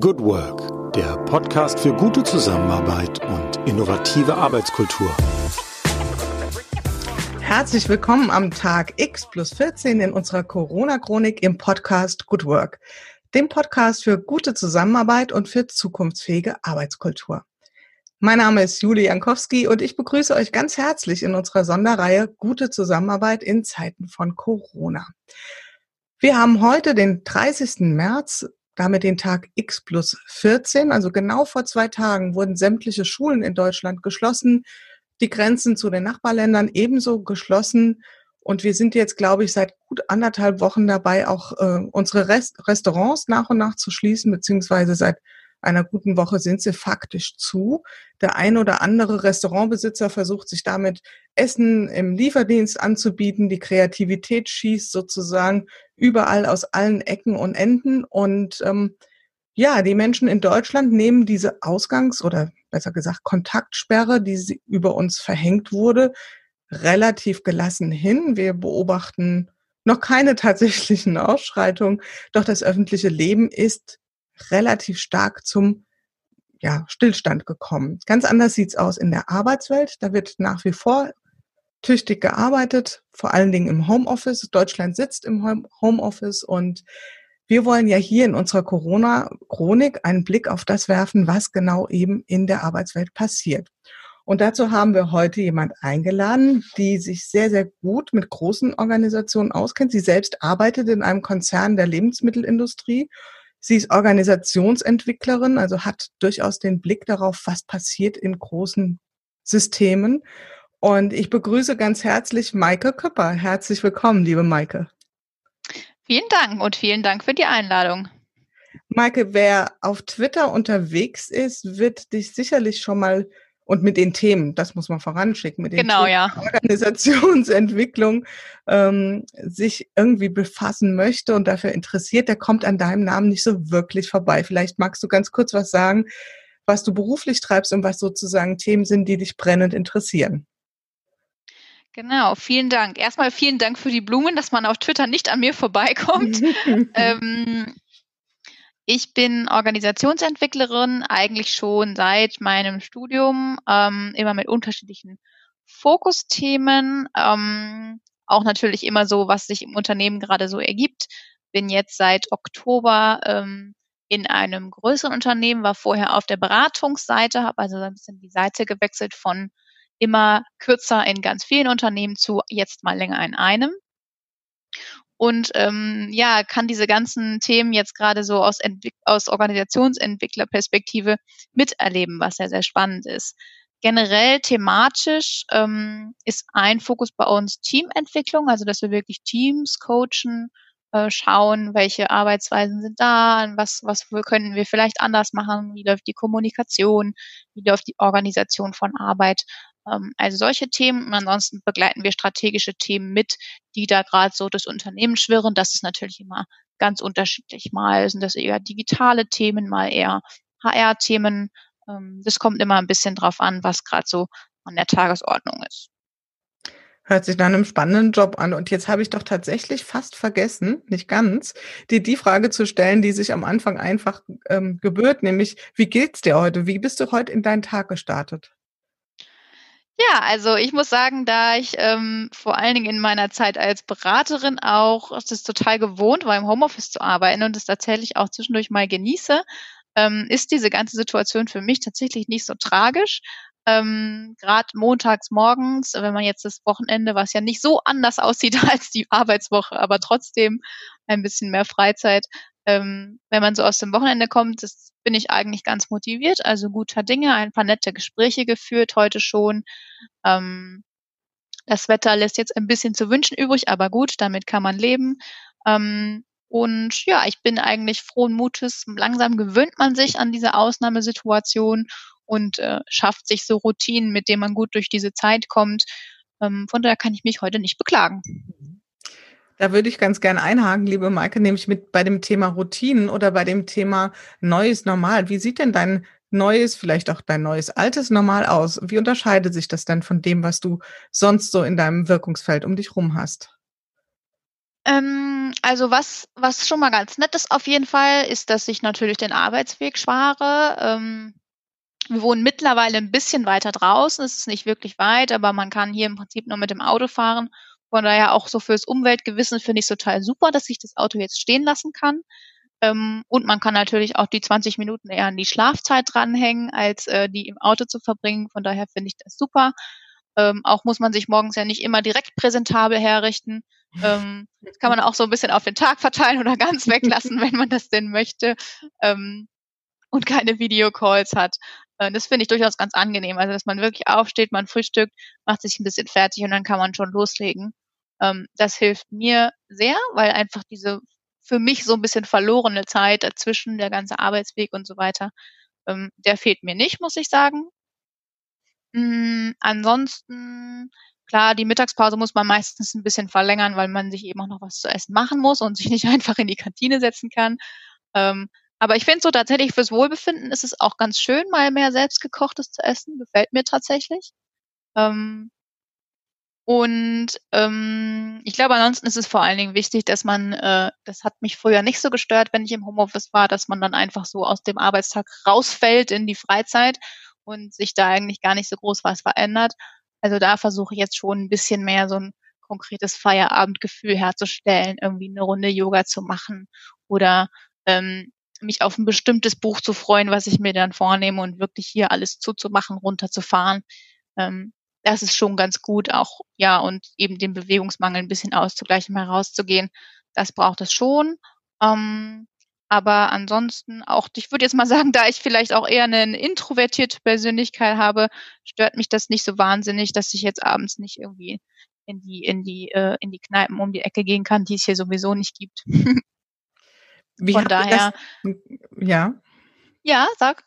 Good Work, der Podcast für gute Zusammenarbeit und innovative Arbeitskultur. Herzlich willkommen am Tag X plus 14 in unserer Corona-Chronik im Podcast Good Work, dem Podcast für gute Zusammenarbeit und für zukunftsfähige Arbeitskultur. Mein Name ist Julie Jankowski und ich begrüße euch ganz herzlich in unserer Sonderreihe Gute Zusammenarbeit in Zeiten von Corona. Wir haben heute den 30. März damit den Tag X plus 14. Also genau vor zwei Tagen wurden sämtliche Schulen in Deutschland geschlossen, die Grenzen zu den Nachbarländern ebenso geschlossen. Und wir sind jetzt, glaube ich, seit gut anderthalb Wochen dabei, auch äh, unsere Rest Restaurants nach und nach zu schließen, beziehungsweise seit einer guten Woche sind sie faktisch zu. Der ein oder andere Restaurantbesitzer versucht sich damit Essen im Lieferdienst anzubieten. Die Kreativität schießt sozusagen überall aus allen Ecken und Enden. Und ähm, ja, die Menschen in Deutschland nehmen diese Ausgangs- oder besser gesagt Kontaktsperre, die über uns verhängt wurde, relativ gelassen hin. Wir beobachten noch keine tatsächlichen Ausschreitungen, doch das öffentliche Leben ist relativ stark zum ja, Stillstand gekommen. Ganz anders sieht's aus in der Arbeitswelt. Da wird nach wie vor tüchtig gearbeitet, vor allen Dingen im Homeoffice. Deutschland sitzt im Homeoffice und wir wollen ja hier in unserer Corona-Chronik einen Blick auf das werfen, was genau eben in der Arbeitswelt passiert. Und dazu haben wir heute jemand eingeladen, die sich sehr, sehr gut mit großen Organisationen auskennt. Sie selbst arbeitet in einem Konzern der Lebensmittelindustrie Sie ist Organisationsentwicklerin, also hat durchaus den Blick darauf, was passiert in großen Systemen. Und ich begrüße ganz herzlich Maike Köpper. Herzlich willkommen, liebe Maike. Vielen Dank und vielen Dank für die Einladung. Maike, wer auf Twitter unterwegs ist, wird dich sicherlich schon mal und mit den Themen, das muss man voranschicken, mit den genau, Themen ja. Organisationsentwicklung ähm, sich irgendwie befassen möchte und dafür interessiert, der kommt an deinem Namen nicht so wirklich vorbei. Vielleicht magst du ganz kurz was sagen, was du beruflich treibst und was sozusagen Themen sind, die dich brennend interessieren. Genau, vielen Dank. Erstmal vielen Dank für die Blumen, dass man auf Twitter nicht an mir vorbeikommt. ähm, ich bin Organisationsentwicklerin, eigentlich schon seit meinem Studium, ähm, immer mit unterschiedlichen Fokusthemen, ähm, auch natürlich immer so, was sich im Unternehmen gerade so ergibt. Bin jetzt seit Oktober ähm, in einem größeren Unternehmen, war vorher auf der Beratungsseite, habe also ein bisschen die Seite gewechselt von immer kürzer in ganz vielen Unternehmen zu jetzt mal länger in einem und ähm, ja, kann diese ganzen Themen jetzt gerade so aus, aus Organisationsentwicklerperspektive miterleben, was sehr, sehr spannend ist. Generell thematisch ähm, ist ein Fokus bei uns Teamentwicklung, also dass wir wirklich Teams coachen, äh, schauen, welche Arbeitsweisen sind da, was, was können wir vielleicht anders machen, wie läuft die Kommunikation, wie läuft die Organisation von Arbeit also solche Themen. Und ansonsten begleiten wir strategische Themen mit, die da gerade so das Unternehmen schwirren. Das ist natürlich immer ganz unterschiedlich. Mal sind das eher digitale Themen, mal eher HR-Themen. Ähm, das kommt immer ein bisschen drauf an, was gerade so an der Tagesordnung ist. Hört sich nach einem spannenden Job an. Und jetzt habe ich doch tatsächlich fast vergessen, nicht ganz, dir die Frage zu stellen, die sich am Anfang einfach ähm, gebührt, nämlich, wie geht's dir heute? Wie bist du heute in deinen Tag gestartet? Ja, also ich muss sagen, da ich ähm, vor allen Dingen in meiner Zeit als Beraterin auch das total gewohnt war, im Homeoffice zu arbeiten und es tatsächlich auch zwischendurch mal genieße, ähm, ist diese ganze Situation für mich tatsächlich nicht so tragisch. Ähm, Gerade montags morgens, wenn man jetzt das Wochenende, was ja nicht so anders aussieht als die Arbeitswoche, aber trotzdem ein bisschen mehr Freizeit, ähm, wenn man so aus dem Wochenende kommt, das bin ich eigentlich ganz motiviert, also guter Dinge, ein paar nette Gespräche geführt heute schon. Ähm, das Wetter lässt jetzt ein bisschen zu wünschen übrig, aber gut, damit kann man leben. Ähm, und ja, ich bin eigentlich frohen Mutes. Langsam gewöhnt man sich an diese Ausnahmesituation und äh, schafft sich so Routinen, mit denen man gut durch diese Zeit kommt. Ähm, von daher kann ich mich heute nicht beklagen. Da würde ich ganz gerne einhaken, liebe Maike, nämlich mit bei dem Thema Routinen oder bei dem Thema neues Normal. Wie sieht denn dein neues, vielleicht auch dein neues altes Normal aus? Wie unterscheidet sich das denn von dem, was du sonst so in deinem Wirkungsfeld um dich rum hast? Ähm, also was, was schon mal ganz nett ist auf jeden Fall, ist, dass ich natürlich den Arbeitsweg spare. Ähm, wir wohnen mittlerweile ein bisschen weiter draußen. Es ist nicht wirklich weit, aber man kann hier im Prinzip nur mit dem Auto fahren. Von daher auch so fürs Umweltgewissen finde ich es total super, dass ich das Auto jetzt stehen lassen kann. Ähm, und man kann natürlich auch die 20 Minuten eher an die Schlafzeit dranhängen, als äh, die im Auto zu verbringen. Von daher finde ich das super. Ähm, auch muss man sich morgens ja nicht immer direkt präsentabel herrichten. Ähm, das kann man auch so ein bisschen auf den Tag verteilen oder ganz weglassen, wenn man das denn möchte. Ähm, und keine Videocalls hat. Äh, das finde ich durchaus ganz angenehm. Also, dass man wirklich aufsteht, man frühstückt, macht sich ein bisschen fertig und dann kann man schon loslegen. Ähm, das hilft mir sehr, weil einfach diese für mich so ein bisschen verlorene Zeit dazwischen, der ganze Arbeitsweg und so weiter, ähm, der fehlt mir nicht, muss ich sagen. Hm, ansonsten, klar, die Mittagspause muss man meistens ein bisschen verlängern, weil man sich eben auch noch was zu essen machen muss und sich nicht einfach in die Kantine setzen kann. Ähm, aber ich finde so tatsächlich fürs Wohlbefinden ist es auch ganz schön, mal mehr selbstgekochtes zu essen. Gefällt mir tatsächlich. Ähm, und ähm, ich glaube, ansonsten ist es vor allen Dingen wichtig, dass man, äh, das hat mich früher nicht so gestört, wenn ich im Homeoffice war, dass man dann einfach so aus dem Arbeitstag rausfällt in die Freizeit und sich da eigentlich gar nicht so groß was verändert. Also da versuche ich jetzt schon ein bisschen mehr so ein konkretes Feierabendgefühl herzustellen, irgendwie eine Runde Yoga zu machen oder ähm, mich auf ein bestimmtes Buch zu freuen, was ich mir dann vornehme und wirklich hier alles zuzumachen, runterzufahren. Ähm, das ist schon ganz gut auch, ja, und eben den Bewegungsmangel ein bisschen auszugleichen, mal rauszugehen. Das braucht es schon. Ähm, aber ansonsten auch, ich würde jetzt mal sagen, da ich vielleicht auch eher eine introvertierte Persönlichkeit habe, stört mich das nicht so wahnsinnig, dass ich jetzt abends nicht irgendwie in die, in die, äh, in die Kneipen um die Ecke gehen kann, die es hier sowieso nicht gibt. Wie Von daher. Das, ja. Ja, sag.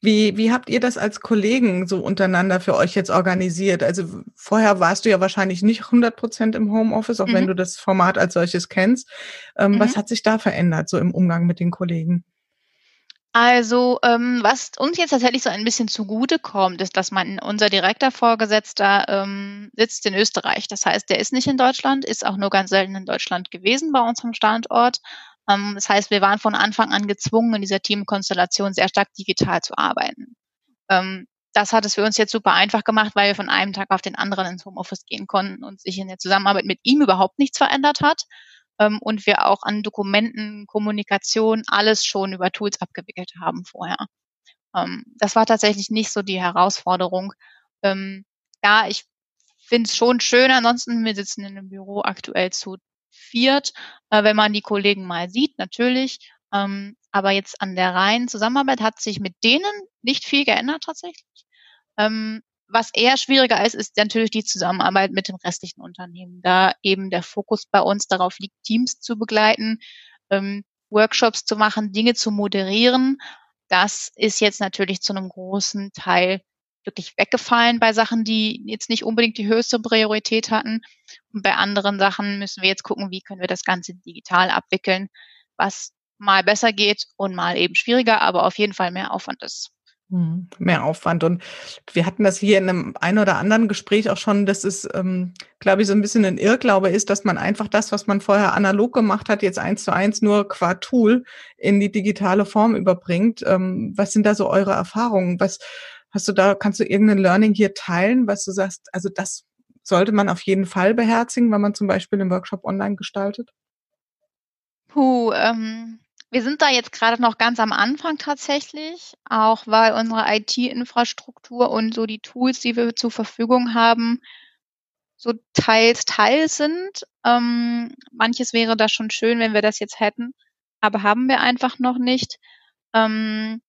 Wie, wie habt ihr das als Kollegen so untereinander für euch jetzt organisiert? Also vorher warst du ja wahrscheinlich nicht 100 Prozent im Homeoffice, auch mhm. wenn du das Format als solches kennst. Ähm, mhm. Was hat sich da verändert, so im Umgang mit den Kollegen? Also, ähm, was uns jetzt tatsächlich so ein bisschen zugute kommt, ist, dass man unser direkter Vorgesetzter ähm, sitzt in Österreich. Das heißt, der ist nicht in Deutschland, ist auch nur ganz selten in Deutschland gewesen bei unserem Standort. Ähm, das heißt, wir waren von Anfang an gezwungen, in dieser Teamkonstellation sehr stark digital zu arbeiten. Ähm, das hat es für uns jetzt super einfach gemacht, weil wir von einem Tag auf den anderen ins Homeoffice gehen konnten und sich in der Zusammenarbeit mit ihm überhaupt nichts verändert hat. Ähm, und wir auch an Dokumenten, Kommunikation, alles schon über Tools abgewickelt haben vorher. das war tatsächlich nicht so die Herausforderung. ja, ich finde es schon schön. Ansonsten, wir sitzen in einem Büro aktuell zu viert, äh, wenn man die Kollegen mal sieht, natürlich. Ähm, aber jetzt an der reinen Zusammenarbeit hat sich mit denen nicht viel geändert tatsächlich. Ähm, was eher schwieriger ist, ist natürlich die Zusammenarbeit mit dem restlichen Unternehmen, da eben der Fokus bei uns darauf liegt, Teams zu begleiten, ähm, Workshops zu machen, Dinge zu moderieren. Das ist jetzt natürlich zu einem großen Teil wirklich weggefallen bei Sachen, die jetzt nicht unbedingt die höchste Priorität hatten. Und bei anderen Sachen müssen wir jetzt gucken, wie können wir das Ganze digital abwickeln, was mal besser geht und mal eben schwieriger, aber auf jeden Fall mehr Aufwand ist. Mhm. Mehr Aufwand. Und wir hatten das hier in einem ein oder anderen Gespräch auch schon, dass es, ähm, glaube ich, so ein bisschen ein Irrglaube ist, dass man einfach das, was man vorher analog gemacht hat, jetzt eins zu eins nur qua Tool in die digitale Form überbringt. Ähm, was sind da so eure Erfahrungen? Was, Hast du da, kannst du irgendein Learning hier teilen, was du sagst, also das sollte man auf jeden Fall beherzigen, wenn man zum Beispiel den Workshop online gestaltet? Puh, ähm, wir sind da jetzt gerade noch ganz am Anfang tatsächlich, auch weil unsere IT-Infrastruktur und so die Tools, die wir zur Verfügung haben, so teils teils sind. Ähm, manches wäre da schon schön, wenn wir das jetzt hätten, aber haben wir einfach noch nicht. Ähm,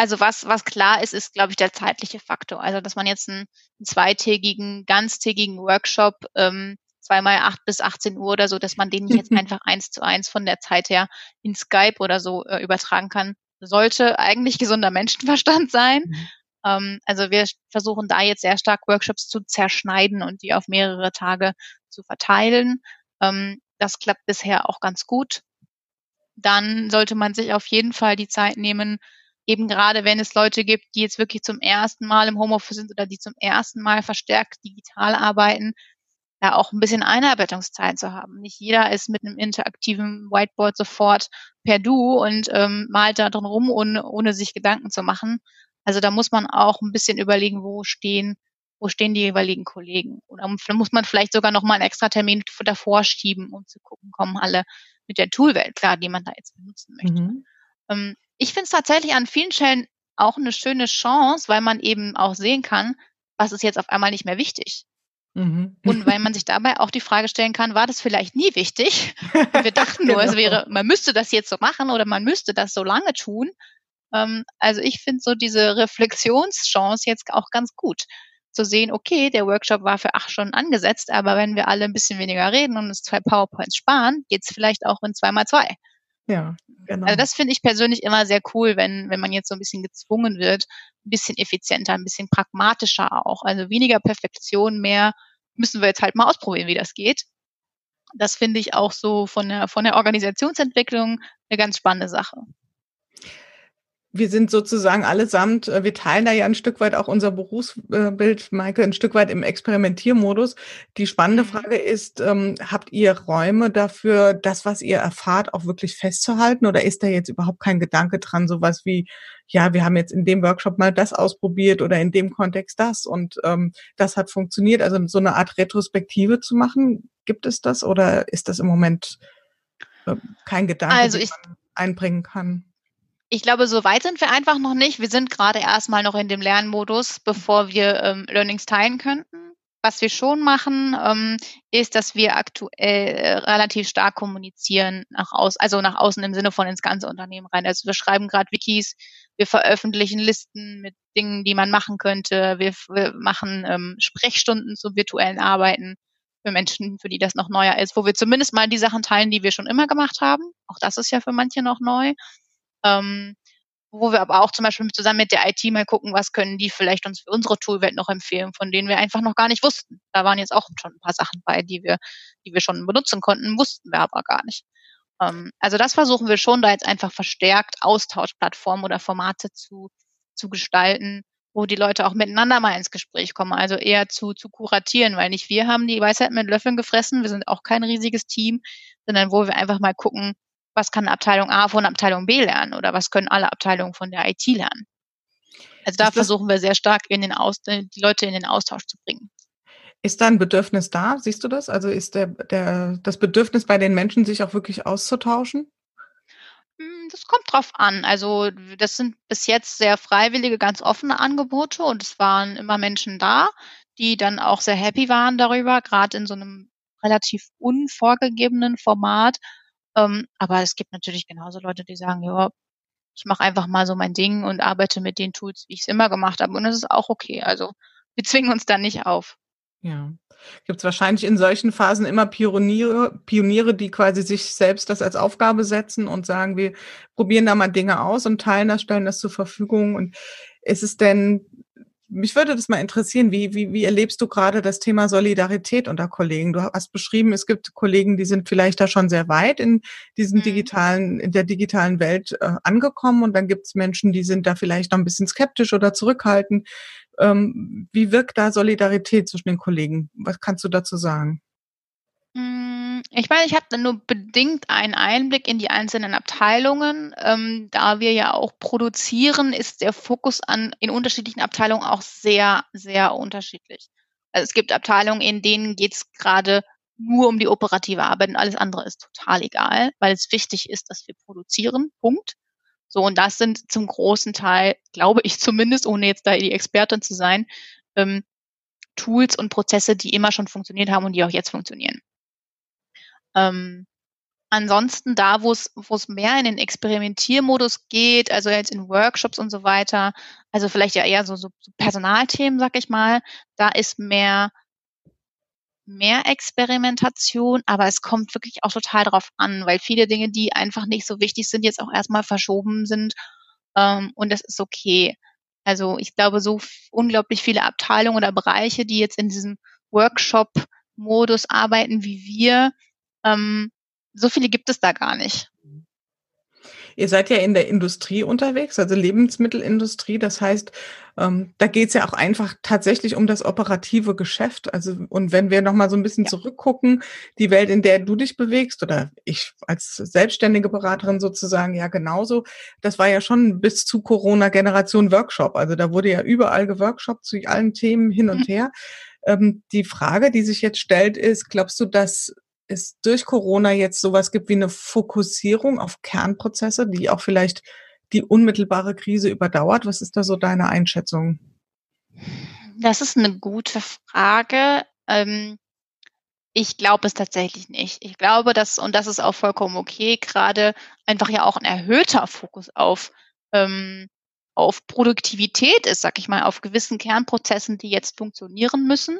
also was, was klar ist, ist, glaube ich, der zeitliche Faktor. Also dass man jetzt einen, einen zweitägigen, ganztägigen Workshop ähm, zweimal acht bis 18 Uhr oder so, dass man den nicht jetzt einfach eins zu eins von der Zeit her in Skype oder so äh, übertragen kann, sollte eigentlich gesunder Menschenverstand sein. Mhm. Ähm, also wir versuchen da jetzt sehr stark Workshops zu zerschneiden und die auf mehrere Tage zu verteilen. Ähm, das klappt bisher auch ganz gut. Dann sollte man sich auf jeden Fall die Zeit nehmen, eben gerade wenn es Leute gibt, die jetzt wirklich zum ersten Mal im Homeoffice sind oder die zum ersten Mal verstärkt digital arbeiten, da auch ein bisschen Einarbeitungszeit zu haben. Nicht jeder ist mit einem interaktiven Whiteboard sofort per Du und ähm, malt da drin rum, ohne, ohne sich Gedanken zu machen. Also da muss man auch ein bisschen überlegen, wo stehen, wo stehen die jeweiligen Kollegen. Oder muss man vielleicht sogar noch mal einen extra Termin davor schieben, um zu gucken, kommen alle mit der Toolwelt klar, die man da jetzt benutzen möchte. Mhm. Ähm, ich finde es tatsächlich an vielen Stellen auch eine schöne Chance, weil man eben auch sehen kann, was ist jetzt auf einmal nicht mehr wichtig. Mhm. Und weil man sich dabei auch die Frage stellen kann, war das vielleicht nie wichtig? Und wir dachten nur, genau. es wäre, man müsste das jetzt so machen oder man müsste das so lange tun. Ähm, also ich finde so diese Reflexionschance jetzt auch ganz gut. Zu sehen, okay, der Workshop war für acht Stunden angesetzt, aber wenn wir alle ein bisschen weniger reden und uns zwei PowerPoints sparen, geht es vielleicht auch in zwei mal zwei. Ja, genau. Also das finde ich persönlich immer sehr cool, wenn, wenn man jetzt so ein bisschen gezwungen wird, ein bisschen effizienter, ein bisschen pragmatischer auch. Also weniger Perfektion, mehr müssen wir jetzt halt mal ausprobieren, wie das geht. Das finde ich auch so von der, von der Organisationsentwicklung eine ganz spannende Sache wir sind sozusagen allesamt, äh, wir teilen da ja ein Stück weit auch unser Berufsbild, Maike, ein Stück weit im Experimentiermodus. Die spannende mhm. Frage ist, ähm, habt ihr Räume dafür, das, was ihr erfahrt, auch wirklich festzuhalten? Oder ist da jetzt überhaupt kein Gedanke dran, sowas wie, ja, wir haben jetzt in dem Workshop mal das ausprobiert oder in dem Kontext das und ähm, das hat funktioniert. Also so eine Art Retrospektive zu machen, gibt es das oder ist das im Moment äh, kein Gedanke, also ich, den man einbringen kann? Ich glaube, so weit sind wir einfach noch nicht. Wir sind gerade erstmal noch in dem Lernmodus, bevor wir ähm, Learnings teilen könnten. Was wir schon machen, ähm, ist, dass wir aktuell äh, relativ stark kommunizieren nach außen, also nach außen im Sinne von ins ganze Unternehmen rein. Also wir schreiben gerade Wikis, wir veröffentlichen Listen mit Dingen, die man machen könnte. Wir, wir machen ähm, Sprechstunden zum virtuellen Arbeiten für Menschen, für die das noch neuer ist, wo wir zumindest mal die Sachen teilen, die wir schon immer gemacht haben. Auch das ist ja für manche noch neu. Ähm, wo wir aber auch zum Beispiel zusammen mit der IT mal gucken, was können die vielleicht uns für unsere Toolwelt noch empfehlen, von denen wir einfach noch gar nicht wussten. Da waren jetzt auch schon ein paar Sachen bei, die wir, die wir schon benutzen konnten, wussten wir aber gar nicht. Ähm, also das versuchen wir schon, da jetzt einfach verstärkt Austauschplattformen oder Formate zu, zu gestalten, wo die Leute auch miteinander mal ins Gespräch kommen, also eher zu, zu kuratieren, weil nicht wir haben die Weisheit mit Löffeln gefressen, wir sind auch kein riesiges Team, sondern wo wir einfach mal gucken, was kann Abteilung A von Abteilung B lernen oder was können alle Abteilungen von der IT lernen. Also da versuchen wir sehr stark in den Aus die Leute in den Austausch zu bringen. Ist da ein Bedürfnis da? Siehst du das? Also ist der, der, das Bedürfnis bei den Menschen, sich auch wirklich auszutauschen? Hm, das kommt drauf an. Also das sind bis jetzt sehr freiwillige, ganz offene Angebote und es waren immer Menschen da, die dann auch sehr happy waren darüber, gerade in so einem relativ unvorgegebenen Format ähm, aber es gibt natürlich genauso Leute, die sagen, ja, ich mache einfach mal so mein Ding und arbeite mit den Tools, wie ich es immer gemacht habe. Und das ist auch okay. Also wir zwingen uns da nicht auf. Ja. Gibt es wahrscheinlich in solchen Phasen immer Pioniere, Pioniere, die quasi sich selbst das als Aufgabe setzen und sagen, wir probieren da mal Dinge aus und teilen das, stellen das zur Verfügung. Und ist es denn mich würde das mal interessieren, wie, wie, wie erlebst du gerade das Thema Solidarität unter Kollegen? Du hast beschrieben, es gibt Kollegen, die sind vielleicht da schon sehr weit in diesem mhm. digitalen, in der digitalen Welt äh, angekommen und dann gibt es Menschen, die sind da vielleicht noch ein bisschen skeptisch oder zurückhaltend. Ähm, wie wirkt da Solidarität zwischen den Kollegen? Was kannst du dazu sagen? Ich meine, ich habe nur bedingt einen Einblick in die einzelnen Abteilungen. Ähm, da wir ja auch produzieren, ist der Fokus an in unterschiedlichen Abteilungen auch sehr, sehr unterschiedlich. Also es gibt Abteilungen, in denen geht es gerade nur um die operative Arbeit und alles andere ist total egal, weil es wichtig ist, dass wir produzieren. Punkt. So, und das sind zum großen Teil, glaube ich zumindest, ohne jetzt da die Expertin zu sein, ähm, Tools und Prozesse, die immer schon funktioniert haben und die auch jetzt funktionieren. Ähm, ansonsten da, wo es wo es mehr in den Experimentiermodus geht, also jetzt in Workshops und so weiter, also vielleicht ja eher so, so Personalthemen, sag ich mal, da ist mehr mehr Experimentation, aber es kommt wirklich auch total drauf an, weil viele Dinge, die einfach nicht so wichtig sind, jetzt auch erstmal verschoben sind ähm, und das ist okay. Also ich glaube, so unglaublich viele Abteilungen oder Bereiche, die jetzt in diesem Workshop-Modus arbeiten wie wir, ähm, so viele gibt es da gar nicht. Ihr seid ja in der Industrie unterwegs, also Lebensmittelindustrie. Das heißt, ähm, da geht es ja auch einfach tatsächlich um das operative Geschäft. Also und wenn wir nochmal so ein bisschen ja. zurückgucken, die Welt, in der du dich bewegst oder ich als selbstständige Beraterin sozusagen ja genauso, das war ja schon bis zu Corona Generation Workshop. Also da wurde ja überall geworkshopt zu allen Themen hin und mhm. her. Ähm, die Frage, die sich jetzt stellt, ist, glaubst du, dass es durch Corona jetzt sowas gibt wie eine Fokussierung auf Kernprozesse, die auch vielleicht die unmittelbare Krise überdauert? Was ist da so deine Einschätzung? Das ist eine gute Frage. Ähm, ich glaube es tatsächlich nicht. Ich glaube, dass, und das ist auch vollkommen okay, gerade einfach ja auch ein erhöhter Fokus auf, ähm, auf Produktivität ist, sag ich mal, auf gewissen Kernprozessen, die jetzt funktionieren müssen.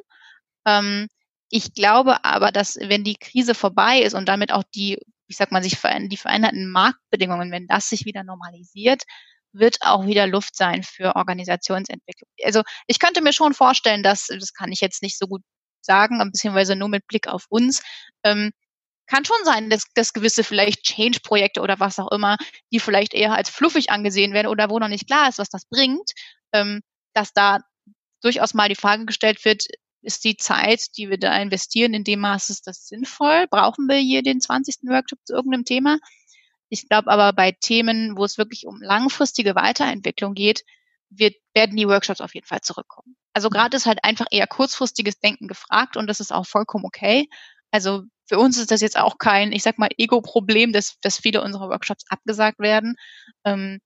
Ähm, ich glaube aber, dass wenn die Krise vorbei ist und damit auch die, ich sag mal, sich die veränderten Marktbedingungen, wenn das sich wieder normalisiert, wird auch wieder Luft sein für Organisationsentwicklung. Also ich könnte mir schon vorstellen, dass, das kann ich jetzt nicht so gut sagen, beziehungsweise nur mit Blick auf uns, ähm, kann schon sein, dass, dass gewisse vielleicht Change-Projekte oder was auch immer, die vielleicht eher als fluffig angesehen werden oder wo noch nicht klar ist, was das bringt, ähm, dass da durchaus mal die Frage gestellt wird, ist die Zeit, die wir da investieren, in dem Maße ist das sinnvoll? Brauchen wir hier den 20. Workshop zu irgendeinem Thema? Ich glaube aber bei Themen, wo es wirklich um langfristige Weiterentwicklung geht, wird, werden die Workshops auf jeden Fall zurückkommen. Also mhm. gerade ist halt einfach eher kurzfristiges Denken gefragt und das ist auch vollkommen okay. Also für uns ist das jetzt auch kein, ich sag mal, Ego-Problem, dass, dass viele unserer Workshops abgesagt werden. Ähm,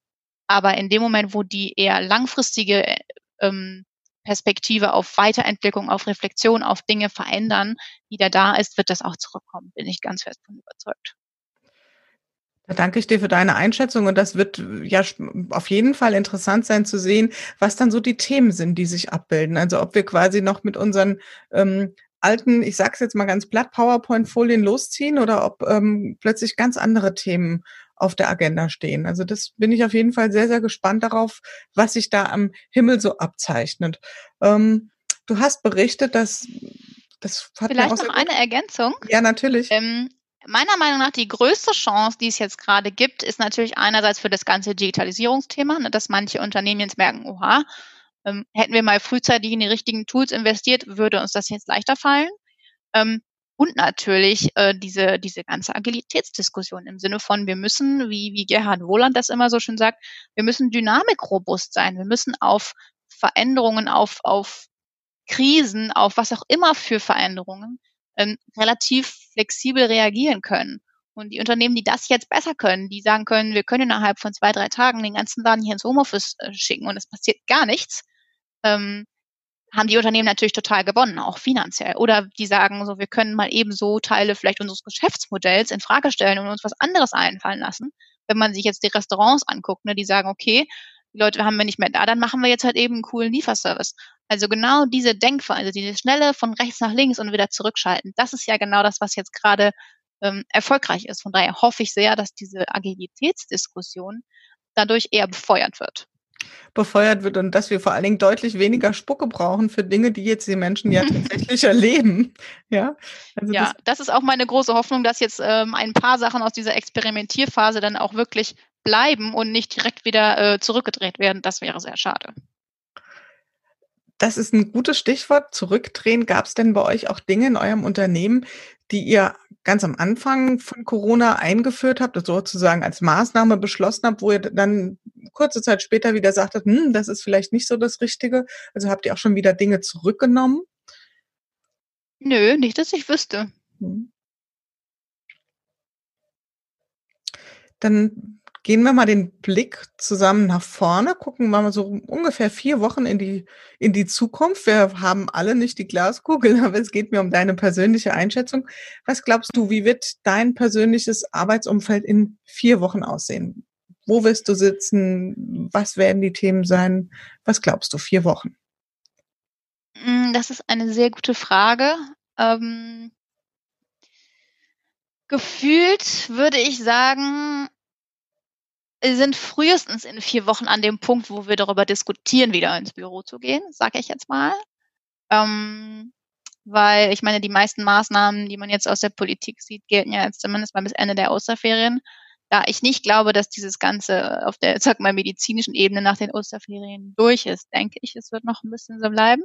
aber in dem Moment, wo die eher langfristige ähm, Perspektive auf Weiterentwicklung, auf Reflexion, auf Dinge verändern, wieder da ist, wird das auch zurückkommen, bin ich ganz fest von überzeugt. Da danke ich dir für deine Einschätzung und das wird ja auf jeden Fall interessant sein zu sehen, was dann so die Themen sind, die sich abbilden. Also ob wir quasi noch mit unseren ähm, alten, ich sage es jetzt mal ganz platt, PowerPoint-Folien losziehen oder ob ähm, plötzlich ganz andere Themen auf der Agenda stehen. Also das bin ich auf jeden Fall sehr, sehr gespannt darauf, was sich da am Himmel so abzeichnet. Ähm, du hast berichtet, dass das hat Vielleicht noch eine Ergänzung. Ja, natürlich. Ähm, meiner Meinung nach die größte Chance, die es jetzt gerade gibt, ist natürlich einerseits für das ganze Digitalisierungsthema, ne, dass manche Unternehmen jetzt merken, oha, ähm, hätten wir mal frühzeitig in die richtigen Tools investiert, würde uns das jetzt leichter fallen. Ähm, und natürlich äh, diese, diese ganze Agilitätsdiskussion im Sinne von, wir müssen, wie, wie Gerhard Wohland das immer so schön sagt, wir müssen dynamikrobust sein. Wir müssen auf Veränderungen, auf, auf Krisen, auf was auch immer für Veränderungen ähm, relativ flexibel reagieren können. Und die Unternehmen, die das jetzt besser können, die sagen können, wir können innerhalb von zwei, drei Tagen den ganzen Laden hier ins Homeoffice äh, schicken und es passiert gar nichts, ähm, haben die Unternehmen natürlich total gewonnen, auch finanziell. Oder die sagen so, wir können mal eben so Teile vielleicht unseres Geschäftsmodells in Frage stellen und uns was anderes einfallen lassen. Wenn man sich jetzt die Restaurants anguckt, ne, die sagen, okay, die Leute haben wir nicht mehr da, dann machen wir jetzt halt eben einen coolen Lieferservice. Also genau diese Denkweise, diese schnelle von rechts nach links und wieder zurückschalten, das ist ja genau das, was jetzt gerade ähm, erfolgreich ist. Von daher hoffe ich sehr, dass diese Agilitätsdiskussion dadurch eher befeuert wird befeuert wird und dass wir vor allen Dingen deutlich weniger Spucke brauchen für Dinge, die jetzt die Menschen ja tatsächlich erleben. Ja, also ja das, das, ist auch meine große Hoffnung, dass jetzt ähm, ein paar Sachen aus dieser Experimentierphase dann auch wirklich bleiben und nicht direkt wieder äh, zurückgedreht werden. Das wäre sehr schade. Das ist ein gutes Stichwort. Zurückdrehen. Gab es denn bei euch auch Dinge in eurem Unternehmen, die ihr ganz am Anfang von Corona eingeführt habt, also sozusagen als Maßnahme beschlossen habt, wo ihr dann kurze Zeit später wieder sagtet, hm, das ist vielleicht nicht so das Richtige? Also habt ihr auch schon wieder Dinge zurückgenommen? Nö, nicht, dass ich wüsste. Hm. Dann Gehen wir mal den Blick zusammen nach vorne, gucken wir mal so ungefähr vier Wochen in die, in die Zukunft. Wir haben alle nicht die Glaskugel, aber es geht mir um deine persönliche Einschätzung. Was glaubst du, wie wird dein persönliches Arbeitsumfeld in vier Wochen aussehen? Wo wirst du sitzen? Was werden die Themen sein? Was glaubst du, vier Wochen? Mm, das ist eine sehr gute Frage. Ähm, gefühlt würde ich sagen, sind frühestens in vier Wochen an dem Punkt, wo wir darüber diskutieren, wieder ins Büro zu gehen, sage ich jetzt mal. Ähm, weil ich meine, die meisten Maßnahmen, die man jetzt aus der Politik sieht, gelten ja jetzt zumindest mal bis Ende der Osterferien. da ich nicht glaube, dass dieses Ganze auf der, sag mal, medizinischen Ebene nach den Osterferien durch ist, denke ich, es wird noch ein bisschen so bleiben.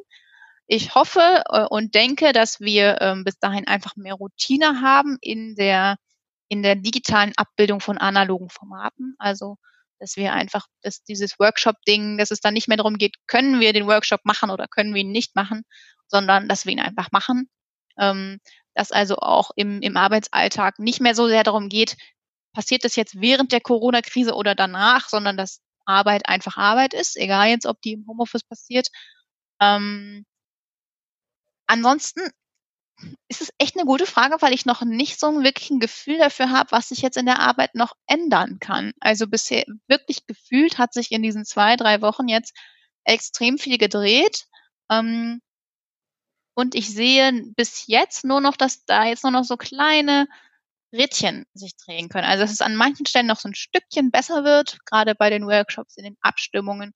Ich hoffe äh, und denke, dass wir ähm, bis dahin einfach mehr Routine haben in der, in der digitalen Abbildung von analogen Formaten. Also, dass wir einfach, dass dieses Workshop-Ding, dass es dann nicht mehr darum geht, können wir den Workshop machen oder können wir ihn nicht machen, sondern dass wir ihn einfach machen. Ähm, dass also auch im, im Arbeitsalltag nicht mehr so sehr darum geht, passiert das jetzt während der Corona-Krise oder danach, sondern dass Arbeit einfach Arbeit ist, egal jetzt, ob die im Homeoffice passiert. Ähm, ansonsten ist es echt eine gute Frage, weil ich noch nicht so ein wirklichen Gefühl dafür habe, was sich jetzt in der Arbeit noch ändern kann. Also bisher wirklich gefühlt hat sich in diesen zwei, drei Wochen jetzt extrem viel gedreht. Ähm, und ich sehe bis jetzt nur noch, dass da jetzt nur noch so kleine Rädchen sich drehen können. Also dass es an manchen Stellen noch so ein Stückchen besser wird, gerade bei den Workshops, in den Abstimmungen.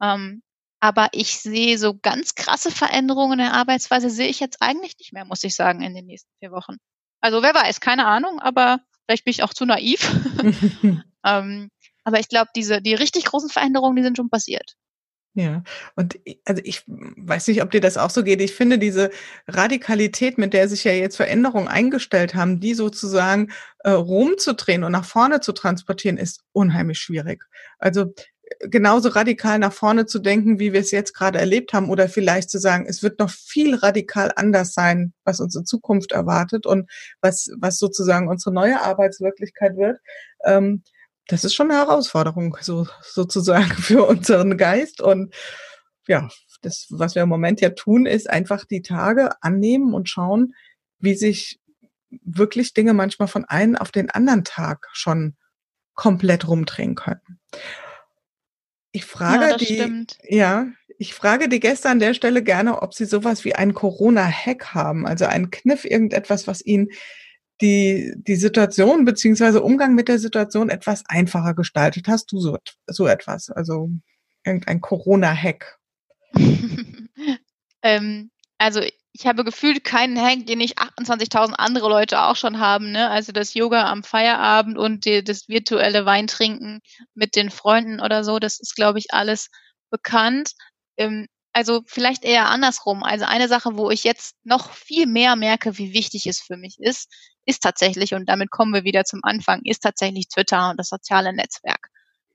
Ähm, aber ich sehe so ganz krasse Veränderungen in der Arbeitsweise, sehe ich jetzt eigentlich nicht mehr, muss ich sagen, in den nächsten vier Wochen. Also wer weiß, keine Ahnung, aber vielleicht bin ich auch zu naiv. ähm, aber ich glaube, diese, die richtig großen Veränderungen, die sind schon passiert. Ja, und also ich weiß nicht, ob dir das auch so geht. Ich finde diese Radikalität, mit der sich ja jetzt Veränderungen eingestellt haben, die sozusagen äh, rumzudrehen und nach vorne zu transportieren, ist unheimlich schwierig. Also genauso radikal nach vorne zu denken, wie wir es jetzt gerade erlebt haben, oder vielleicht zu sagen, es wird noch viel radikal anders sein, was unsere Zukunft erwartet und was, was sozusagen unsere neue Arbeitswirklichkeit wird. Ähm, das ist schon eine Herausforderung, so, sozusagen für unseren Geist. Und ja, das, was wir im Moment ja tun, ist einfach die Tage annehmen und schauen, wie sich wirklich Dinge manchmal von einem auf den anderen Tag schon komplett rumdrehen können. Ich frage ja, die, stimmt. ja, ich frage die Gäste an der Stelle gerne, ob sie sowas wie einen Corona-Hack haben, also einen Kniff, irgendetwas, was ihnen die, die Situation beziehungsweise Umgang mit der Situation etwas einfacher gestaltet. Hast du so, so etwas? Also irgendein Corona-Hack? ähm, also ich habe gefühlt keinen Hack, den nicht 28.000 andere Leute auch schon haben. Ne? Also das Yoga am Feierabend und die, das virtuelle Weintrinken mit den Freunden oder so, das ist, glaube ich, alles bekannt. Ähm, also vielleicht eher andersrum. Also eine Sache, wo ich jetzt noch viel mehr merke, wie wichtig es für mich ist, ist tatsächlich, und damit kommen wir wieder zum Anfang, ist tatsächlich Twitter und das soziale Netzwerk.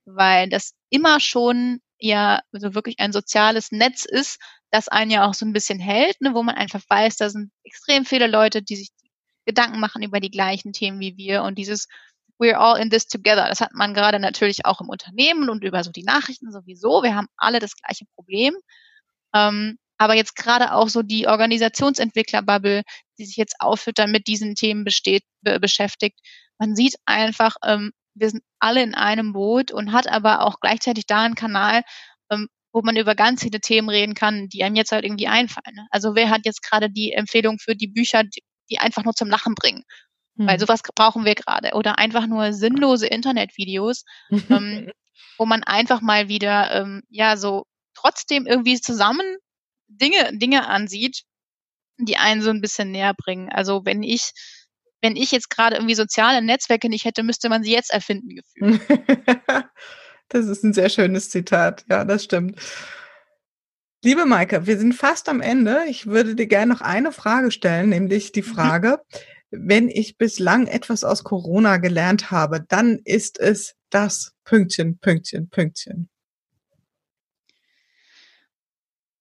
Weil das immer schon ja so wirklich ein soziales Netz ist, das einen ja auch so ein bisschen hält, ne, wo man einfach weiß, da sind extrem viele Leute, die sich Gedanken machen über die gleichen Themen wie wir und dieses We're all in this together. Das hat man gerade natürlich auch im Unternehmen und über so die Nachrichten sowieso. Wir haben alle das gleiche Problem. Ähm, aber jetzt gerade auch so die Organisationsentwicklerbubble, die sich jetzt auffüttern mit diesen Themen besteht, be beschäftigt. Man sieht einfach, ähm, wir sind alle in einem Boot und hat aber auch gleichzeitig da einen Kanal, ähm, wo man über ganz viele Themen reden kann, die einem jetzt halt irgendwie einfallen. Ne? Also wer hat jetzt gerade die Empfehlung für die Bücher, die, die einfach nur zum Lachen bringen? Hm. Weil sowas brauchen wir gerade. Oder einfach nur sinnlose Internetvideos, ähm, wo man einfach mal wieder, ähm, ja, so trotzdem irgendwie zusammen Dinge, Dinge ansieht, die einen so ein bisschen näher bringen. Also wenn ich, wenn ich jetzt gerade irgendwie soziale Netzwerke nicht hätte, müsste man sie jetzt erfinden gefühlt. das ist ein sehr schönes Zitat. Ja, das stimmt. Liebe Maike, wir sind fast am Ende. Ich würde dir gerne noch eine Frage stellen, nämlich die mhm. Frage, wenn ich bislang etwas aus Corona gelernt habe, dann ist es das Pünktchen, Pünktchen, Pünktchen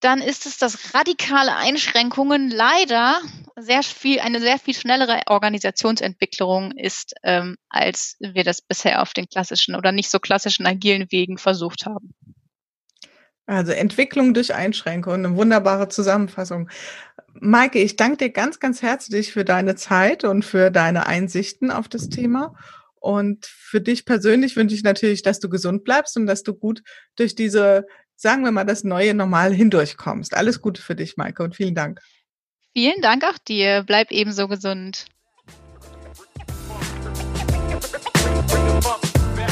dann ist es, dass radikale Einschränkungen leider sehr viel, eine sehr viel schnellere Organisationsentwicklung ist, ähm, als wir das bisher auf den klassischen oder nicht so klassischen agilen Wegen versucht haben. Also Entwicklung durch Einschränkungen, eine wunderbare Zusammenfassung. Maike, ich danke dir ganz, ganz herzlich für deine Zeit und für deine Einsichten auf das Thema. Und für dich persönlich wünsche ich natürlich, dass du gesund bleibst und dass du gut durch diese sagen wir mal, das neue Normal hindurchkommst. Alles Gute für dich, Maike, und vielen Dank. Vielen Dank auch dir. Bleib ebenso gesund.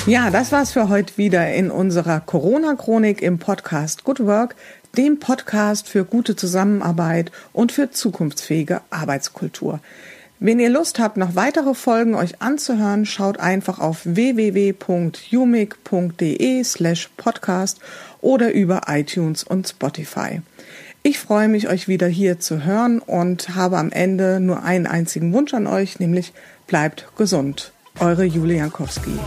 Ja, das war's für heute wieder in unserer Corona-Chronik im Podcast Good Work, dem Podcast für gute Zusammenarbeit und für zukunftsfähige Arbeitskultur. Wenn ihr Lust habt, noch weitere Folgen euch anzuhören, schaut einfach auf www.umic.de slash podcast oder über iTunes und Spotify. Ich freue mich, euch wieder hier zu hören und habe am Ende nur einen einzigen Wunsch an euch, nämlich bleibt gesund. Eure Julia Jankowski.